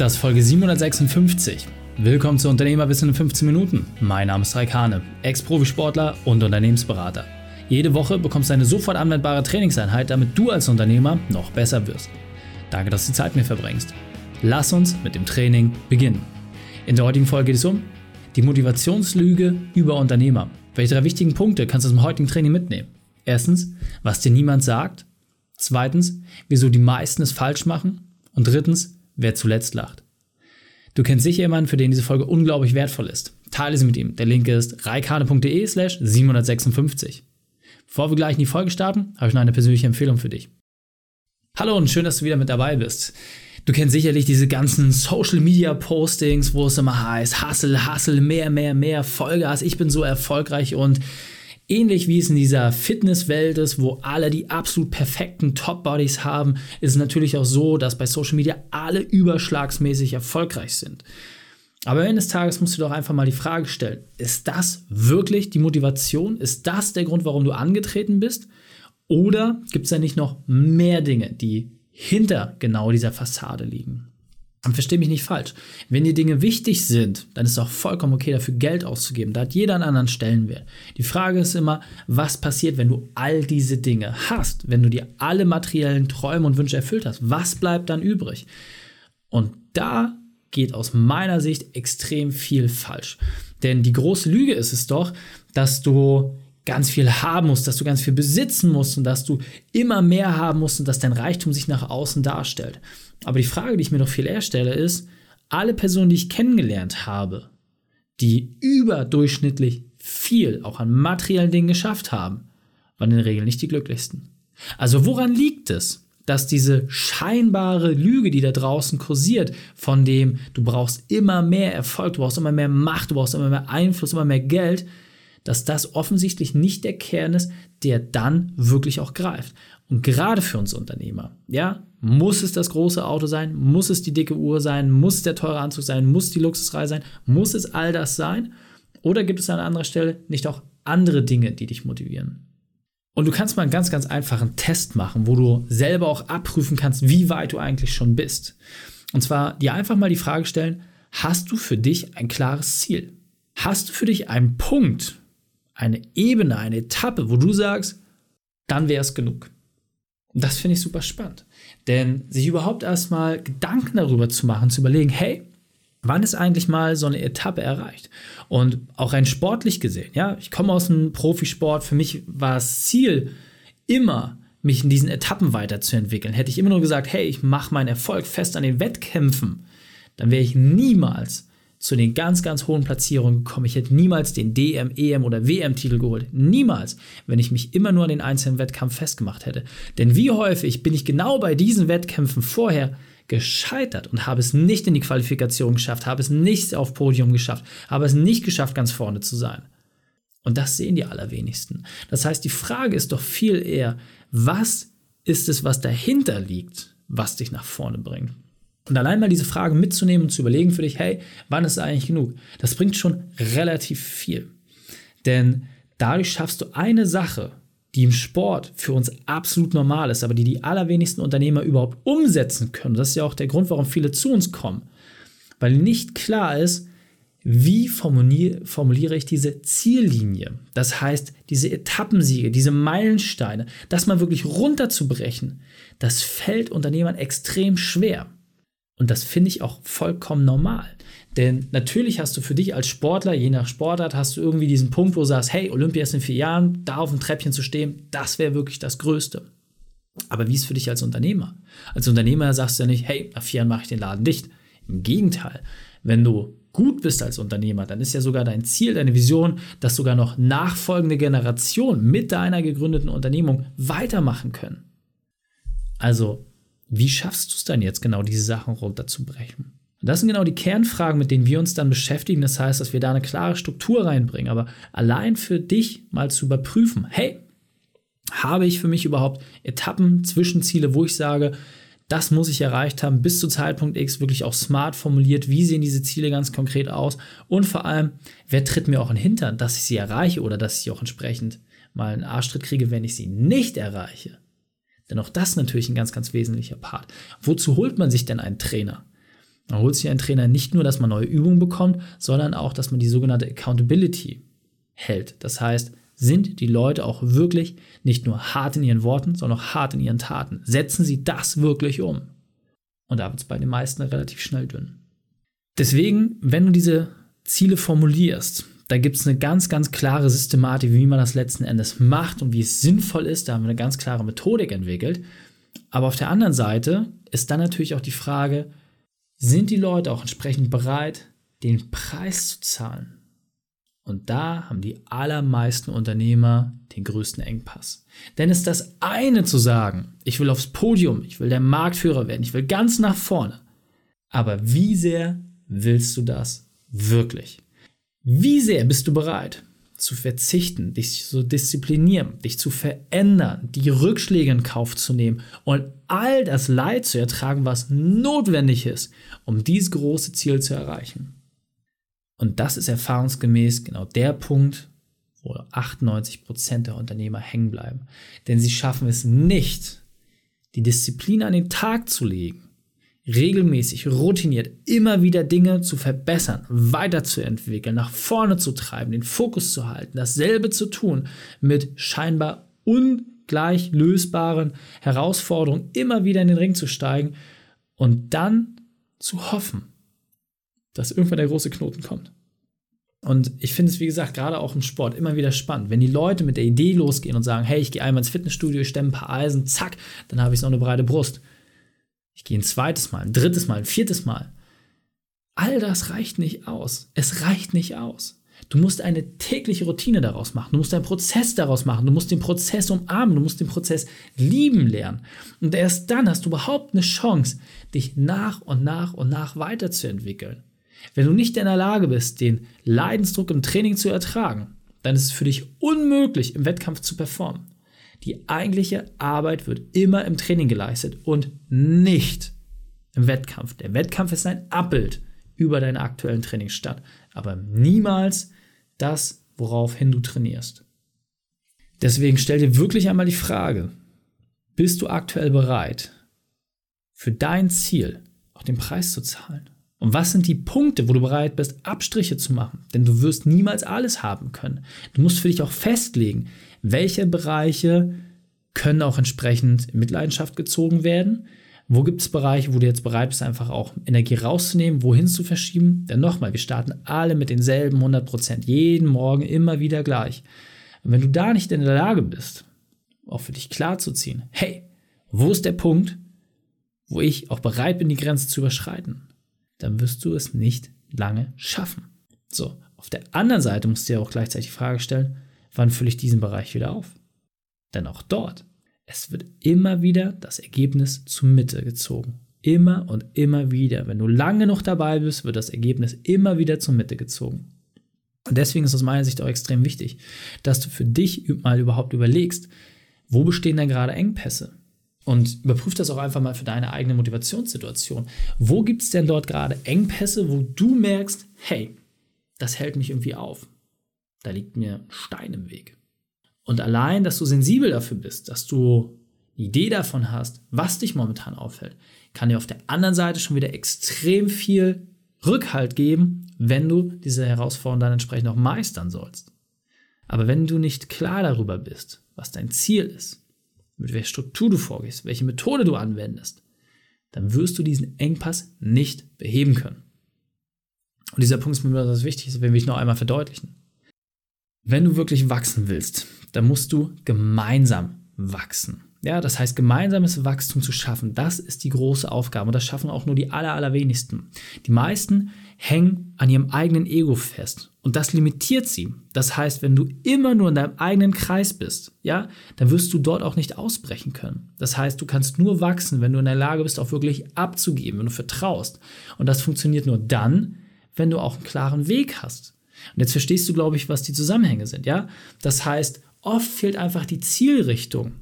Das ist Folge 756. Willkommen zu Unternehmerwissen in 15 Minuten. Mein Name ist Raik Hane, Ex-Profisportler und Unternehmensberater. Jede Woche bekommst du eine sofort anwendbare Trainingseinheit, damit du als Unternehmer noch besser wirst. Danke, dass du die Zeit mir verbringst. Lass uns mit dem Training beginnen. In der heutigen Folge geht es um die Motivationslüge über Unternehmer. Welche drei wichtigen Punkte kannst du aus dem heutigen Training mitnehmen? Erstens, was dir niemand sagt. Zweitens, wieso die meisten es falsch machen. Und drittens, wer zuletzt lacht. Du kennst sicher jemanden, für den diese Folge unglaublich wertvoll ist. Teile sie mit ihm. Der Link ist reikane.de slash 756. Bevor wir gleich in die Folge starten, habe ich noch eine persönliche Empfehlung für dich. Hallo und schön, dass du wieder mit dabei bist. Du kennst sicherlich diese ganzen Social Media Postings, wo es immer heißt, Hustle, Hustle, mehr, mehr, mehr, Vollgas, ich bin so erfolgreich und Ähnlich wie es in dieser Fitnesswelt ist, wo alle die absolut perfekten Top-Bodies haben, ist es natürlich auch so, dass bei Social Media alle überschlagsmäßig erfolgreich sind. Aber am Ende des Tages musst du doch einfach mal die Frage stellen, ist das wirklich die Motivation? Ist das der Grund, warum du angetreten bist? Oder gibt es da nicht noch mehr Dinge, die hinter genau dieser Fassade liegen? Und versteh mich nicht falsch. Wenn dir Dinge wichtig sind, dann ist es auch vollkommen okay, dafür Geld auszugeben. Da hat jeder einen anderen Stellenwert. Die Frage ist immer, was passiert, wenn du all diese Dinge hast? Wenn du dir alle materiellen Träume und Wünsche erfüllt hast? Was bleibt dann übrig? Und da geht aus meiner Sicht extrem viel falsch. Denn die große Lüge ist es doch, dass du ganz viel haben musst, dass du ganz viel besitzen musst und dass du immer mehr haben musst und dass dein Reichtum sich nach außen darstellt. Aber die Frage, die ich mir noch viel eher stelle, ist, alle Personen, die ich kennengelernt habe, die überdurchschnittlich viel auch an materiellen Dingen geschafft haben, waren in der Regel nicht die glücklichsten. Also woran liegt es, dass diese scheinbare Lüge, die da draußen kursiert, von dem du brauchst immer mehr Erfolg, du brauchst immer mehr Macht, du brauchst immer mehr Einfluss, immer mehr Geld, dass das offensichtlich nicht der Kern ist, der dann wirklich auch greift. Und gerade für uns Unternehmer, ja, muss es das große Auto sein? Muss es die dicke Uhr sein? Muss der teure Anzug sein? Muss die Luxusreihe sein? Muss es all das sein? Oder gibt es an anderer Stelle nicht auch andere Dinge, die dich motivieren? Und du kannst mal einen ganz, ganz einfachen Test machen, wo du selber auch abprüfen kannst, wie weit du eigentlich schon bist. Und zwar dir einfach mal die Frage stellen, hast du für dich ein klares Ziel? Hast du für dich einen Punkt, eine Ebene, eine Etappe, wo du sagst, dann wäre es genug? Und das finde ich super spannend. Denn sich überhaupt erstmal Gedanken darüber zu machen, zu überlegen, hey, wann ist eigentlich mal so eine Etappe erreicht? Und auch rein sportlich gesehen, ja, ich komme aus dem Profisport, für mich war das Ziel immer, mich in diesen Etappen weiterzuentwickeln. Hätte ich immer nur gesagt, hey, ich mache meinen Erfolg fest an den Wettkämpfen, dann wäre ich niemals zu den ganz, ganz hohen Platzierungen gekommen. Ich hätte niemals den DM, EM oder WM-Titel geholt. Niemals, wenn ich mich immer nur an den einzelnen Wettkampf festgemacht hätte. Denn wie häufig bin ich genau bei diesen Wettkämpfen vorher gescheitert und habe es nicht in die Qualifikation geschafft, habe es nicht auf Podium geschafft, habe es nicht geschafft, ganz vorne zu sein. Und das sehen die allerwenigsten. Das heißt, die Frage ist doch viel eher, was ist es, was dahinter liegt, was dich nach vorne bringt? Und allein mal diese Frage mitzunehmen und zu überlegen für dich, hey, wann ist eigentlich genug? Das bringt schon relativ viel. Denn dadurch schaffst du eine Sache, die im Sport für uns absolut normal ist, aber die die allerwenigsten Unternehmer überhaupt umsetzen können. Das ist ja auch der Grund, warum viele zu uns kommen. Weil nicht klar ist, wie formuliere, ich diese Ziellinie? Das heißt, diese Etappensiege, diese Meilensteine, das mal wirklich runterzubrechen, das fällt Unternehmern extrem schwer. Und das finde ich auch vollkommen normal. Denn natürlich hast du für dich als Sportler, je nach Sportart, hast du irgendwie diesen Punkt, wo du sagst, hey, Olympia ist in vier Jahren, da auf dem Treppchen zu stehen, das wäre wirklich das Größte. Aber wie ist es für dich als Unternehmer? Als Unternehmer sagst du ja nicht, hey, nach vier Jahren mache ich den Laden dicht. Im Gegenteil, wenn du gut bist als Unternehmer, dann ist ja sogar dein Ziel, deine Vision, dass sogar noch nachfolgende Generationen mit deiner gegründeten Unternehmung weitermachen können. Also wie schaffst du es dann jetzt genau, diese Sachen runterzubrechen? Und das sind genau die Kernfragen, mit denen wir uns dann beschäftigen. Das heißt, dass wir da eine klare Struktur reinbringen. Aber allein für dich mal zu überprüfen, hey, habe ich für mich überhaupt Etappen, Zwischenziele, wo ich sage, das muss ich erreicht haben, bis zu Zeitpunkt X wirklich auch smart formuliert, wie sehen diese Ziele ganz konkret aus und vor allem, wer tritt mir auch in den Hintern, dass ich sie erreiche oder dass ich auch entsprechend mal einen Arschtritt kriege, wenn ich sie nicht erreiche. Denn auch das ist natürlich ein ganz, ganz wesentlicher Part. Wozu holt man sich denn einen Trainer? Man holt sich einen Trainer nicht nur, dass man neue Übungen bekommt, sondern auch, dass man die sogenannte Accountability hält. Das heißt, sind die Leute auch wirklich nicht nur hart in ihren Worten, sondern auch hart in ihren Taten? Setzen sie das wirklich um? Und da wird es bei den meisten relativ schnell dünn. Deswegen, wenn du diese Ziele formulierst, da gibt es eine ganz, ganz klare Systematik, wie man das letzten Endes macht und wie es sinnvoll ist. Da haben wir eine ganz klare Methodik entwickelt. Aber auf der anderen Seite ist dann natürlich auch die Frage, sind die Leute auch entsprechend bereit, den Preis zu zahlen? Und da haben die allermeisten Unternehmer den größten Engpass. Denn es ist das eine zu sagen, ich will aufs Podium, ich will der Marktführer werden, ich will ganz nach vorne. Aber wie sehr willst du das wirklich? Wie sehr bist du bereit zu verzichten, dich zu disziplinieren, dich zu verändern, die Rückschläge in Kauf zu nehmen und all das Leid zu ertragen, was notwendig ist, um dieses große Ziel zu erreichen? Und das ist erfahrungsgemäß genau der Punkt, wo 98% der Unternehmer hängen bleiben. Denn sie schaffen es nicht, die Disziplin an den Tag zu legen, regelmäßig, routiniert immer wieder Dinge zu verbessern, weiterzuentwickeln, nach vorne zu treiben, den Fokus zu halten, dasselbe zu tun mit scheinbar ungleich lösbaren Herausforderungen, immer wieder in den Ring zu steigen und dann zu hoffen, dass irgendwann der große Knoten kommt. Und ich finde es, wie gesagt, gerade auch im Sport immer wieder spannend. Wenn die Leute mit der Idee losgehen und sagen, hey, ich gehe einmal ins Fitnessstudio, ich stemme ein paar Eisen, zack, dann habe ich noch eine breite Brust. Ich gehe ein zweites Mal, ein drittes Mal, ein viertes Mal. All das reicht nicht aus. Es reicht nicht aus. Du musst eine tägliche Routine daraus machen. Du musst einen Prozess daraus machen. Du musst den Prozess umarmen. Du musst den Prozess lieben lernen. Und erst dann hast du überhaupt eine Chance, dich nach und nach und nach weiterzuentwickeln. Wenn du nicht in der Lage bist, den Leidensdruck im Training zu ertragen, dann ist es für dich unmöglich, im Wettkampf zu performen. Die eigentliche Arbeit wird immer im Training geleistet und nicht im Wettkampf. Der Wettkampf ist ein Abbild über deinen aktuellen Trainingsstand, aber niemals das, woraufhin du trainierst. Deswegen stell dir wirklich einmal die Frage, bist du aktuell bereit, für dein Ziel auch den Preis zu zahlen? Und was sind die Punkte, wo du bereit bist, Abstriche zu machen? Denn du wirst niemals alles haben können. Du musst für dich auch festlegen, welche Bereiche können auch entsprechend in Mitleidenschaft gezogen werden. Wo gibt es Bereiche, wo du jetzt bereit bist, einfach auch Energie rauszunehmen, wohin zu verschieben? Denn nochmal, wir starten alle mit denselben 100 Prozent, jeden Morgen immer wieder gleich. Und wenn du da nicht in der Lage bist, auch für dich klar zu ziehen, hey, wo ist der Punkt, wo ich auch bereit bin, die Grenze zu überschreiten? Dann wirst du es nicht lange schaffen. So, auf der anderen Seite musst du dir auch gleichzeitig die Frage stellen, wann fülle ich diesen Bereich wieder auf? Denn auch dort, es wird immer wieder das Ergebnis zur Mitte gezogen. Immer und immer wieder. Wenn du lange noch dabei bist, wird das Ergebnis immer wieder zur Mitte gezogen. Und deswegen ist aus meiner Sicht auch extrem wichtig, dass du für dich mal überhaupt überlegst, wo bestehen denn gerade Engpässe? Und überprüf das auch einfach mal für deine eigene Motivationssituation. Wo gibt es denn dort gerade Engpässe, wo du merkst, hey, das hält mich irgendwie auf. Da liegt mir ein Stein im Weg. Und allein, dass du sensibel dafür bist, dass du eine Idee davon hast, was dich momentan aufhält, kann dir auf der anderen Seite schon wieder extrem viel Rückhalt geben, wenn du diese Herausforderung dann entsprechend auch meistern sollst. Aber wenn du nicht klar darüber bist, was dein Ziel ist, mit welcher Struktur du vorgehst, welche Methode du anwendest, dann wirst du diesen Engpass nicht beheben können. Und dieser Punkt ist mir besonders wichtig, das will ich noch einmal verdeutlichen. Wenn du wirklich wachsen willst, dann musst du gemeinsam wachsen. Ja, das heißt, gemeinsames Wachstum zu schaffen, das ist die große Aufgabe und das schaffen auch nur die aller, allerwenigsten. Die meisten hängen an ihrem eigenen Ego fest und das limitiert sie. Das heißt, wenn du immer nur in deinem eigenen Kreis bist, ja, dann wirst du dort auch nicht ausbrechen können. Das heißt, du kannst nur wachsen, wenn du in der Lage bist, auch wirklich abzugeben, wenn du vertraust. Und das funktioniert nur dann, wenn du auch einen klaren Weg hast. Und jetzt verstehst du, glaube ich, was die Zusammenhänge sind, ja? Das heißt, oft fehlt einfach die Zielrichtung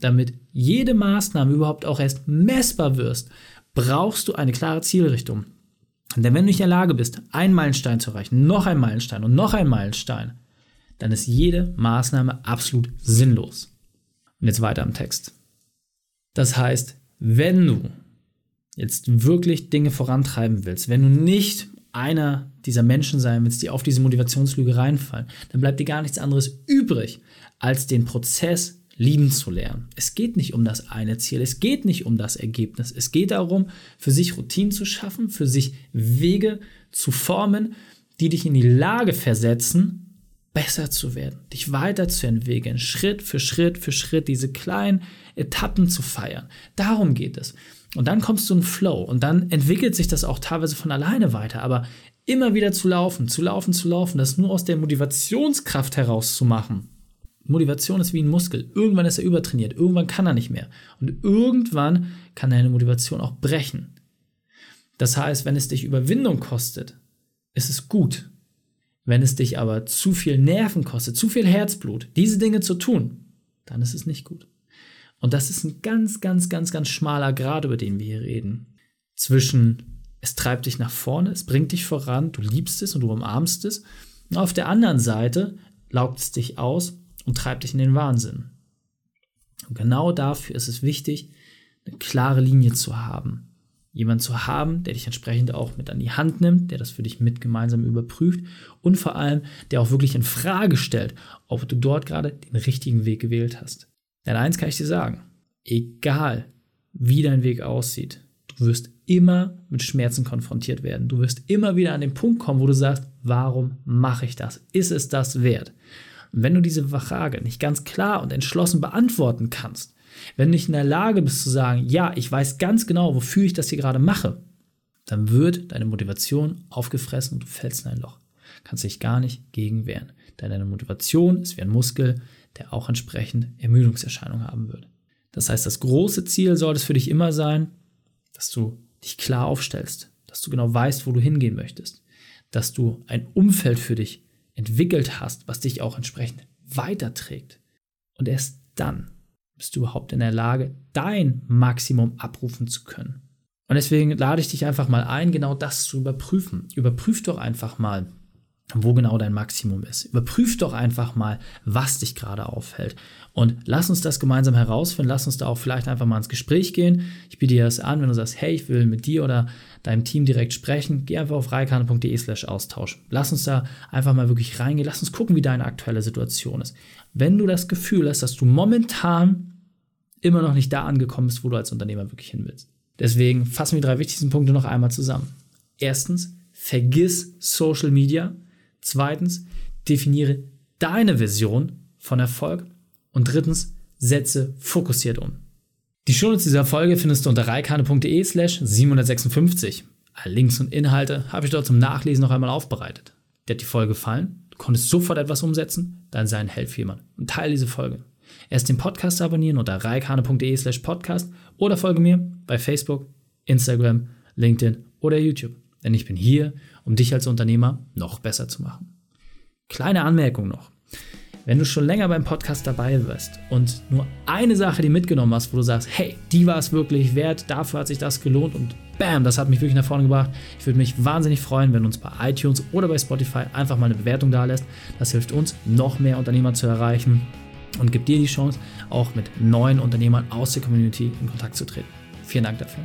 damit jede Maßnahme überhaupt auch erst messbar wirst, brauchst du eine klare Zielrichtung. Denn wenn du nicht in der Lage bist, einen Meilenstein zu erreichen, noch einen Meilenstein und noch einen Meilenstein, dann ist jede Maßnahme absolut sinnlos. Und jetzt weiter im Text. Das heißt, wenn du jetzt wirklich Dinge vorantreiben willst, wenn du nicht einer dieser Menschen sein willst, die auf diese Motivationslüge reinfallen, dann bleibt dir gar nichts anderes übrig, als den Prozess lieben zu lernen. Es geht nicht um das eine Ziel, es geht nicht um das Ergebnis. Es geht darum, für sich Routinen zu schaffen, für sich Wege zu formen, die dich in die Lage versetzen, besser zu werden, dich weiterzuentwickeln, Schritt für Schritt für Schritt diese kleinen Etappen zu feiern. Darum geht es. Und dann kommst du in Flow und dann entwickelt sich das auch teilweise von alleine weiter. Aber immer wieder zu laufen, zu laufen, zu laufen, das nur aus der Motivationskraft heraus zu machen. Motivation ist wie ein Muskel. Irgendwann ist er übertrainiert, irgendwann kann er nicht mehr. Und irgendwann kann deine Motivation auch brechen. Das heißt, wenn es dich Überwindung kostet, ist es gut. Wenn es dich aber zu viel Nerven kostet, zu viel Herzblut, diese Dinge zu tun, dann ist es nicht gut. Und das ist ein ganz, ganz, ganz, ganz schmaler Grad, über den wir hier reden. Zwischen es treibt dich nach vorne, es bringt dich voran, du liebst es und du umarmst es. Und auf der anderen Seite laugt es dich aus und treibt dich in den Wahnsinn. Und genau dafür ist es wichtig, eine klare Linie zu haben. Jemand zu haben, der dich entsprechend auch mit an die Hand nimmt, der das für dich mit gemeinsam überprüft und vor allem, der auch wirklich in Frage stellt, ob du dort gerade den richtigen Weg gewählt hast. Denn eins kann ich dir sagen, egal wie dein Weg aussieht, du wirst immer mit Schmerzen konfrontiert werden. Du wirst immer wieder an den Punkt kommen, wo du sagst, warum mache ich das? Ist es das wert? Und wenn du diese Frage nicht ganz klar und entschlossen beantworten kannst, wenn du nicht in der Lage bist zu sagen, ja, ich weiß ganz genau, wofür ich das hier gerade mache, dann wird deine Motivation aufgefressen und du fällst in ein Loch. Kannst dich gar nicht gegen wehren. Denn deine Motivation ist wie ein Muskel, der auch entsprechend Ermüdungserscheinungen haben wird. Das heißt, das große Ziel sollte es für dich immer sein, dass du dich klar aufstellst, dass du genau weißt, wo du hingehen möchtest, dass du ein Umfeld für dich entwickelt hast, was dich auch entsprechend weiterträgt. Und erst dann bist du überhaupt in der Lage, dein Maximum abrufen zu können. Und deswegen lade ich dich einfach mal ein, genau das zu überprüfen. Überprüf doch einfach mal, wo genau dein Maximum ist. Überprüf doch einfach mal, was dich gerade aufhält. Und lass uns das gemeinsam herausfinden. Lass uns da auch vielleicht einfach mal ins Gespräch gehen. Ich biete dir das an, wenn du sagst, hey, ich will mit dir oder deinem Team direkt sprechen. Geh einfach auf reikane.de slash Austausch. Lass uns da einfach mal wirklich reingehen. Lass uns gucken, wie deine aktuelle Situation ist. Wenn du das Gefühl hast, dass du momentan immer noch nicht da angekommen bist, wo du als Unternehmer wirklich hin willst. Deswegen fassen wir die drei wichtigsten Punkte noch einmal zusammen. Erstens, vergiss Social Media Zweitens, definiere deine Vision von Erfolg. Und drittens, setze fokussiert um. Die Shownotes dieser Folge findest du unter reikane.de slash 756. Alle Links und Inhalte habe ich dort zum Nachlesen noch einmal aufbereitet. Dir hat die Folge gefallen? Du konntest sofort etwas umsetzen? Dann sei ein Held für jemanden und teile diese Folge. Erst den Podcast abonnieren unter reikane.de slash podcast oder folge mir bei Facebook, Instagram, LinkedIn oder YouTube. Denn ich bin hier, um dich als Unternehmer noch besser zu machen. Kleine Anmerkung noch. Wenn du schon länger beim Podcast dabei wirst und nur eine Sache die mitgenommen hast, wo du sagst, hey, die war es wirklich wert, dafür hat sich das gelohnt und bam, das hat mich wirklich nach vorne gebracht. Ich würde mich wahnsinnig freuen, wenn du uns bei iTunes oder bei Spotify einfach mal eine Bewertung da lässt. Das hilft uns, noch mehr Unternehmer zu erreichen und gibt dir die Chance, auch mit neuen Unternehmern aus der Community in Kontakt zu treten. Vielen Dank dafür.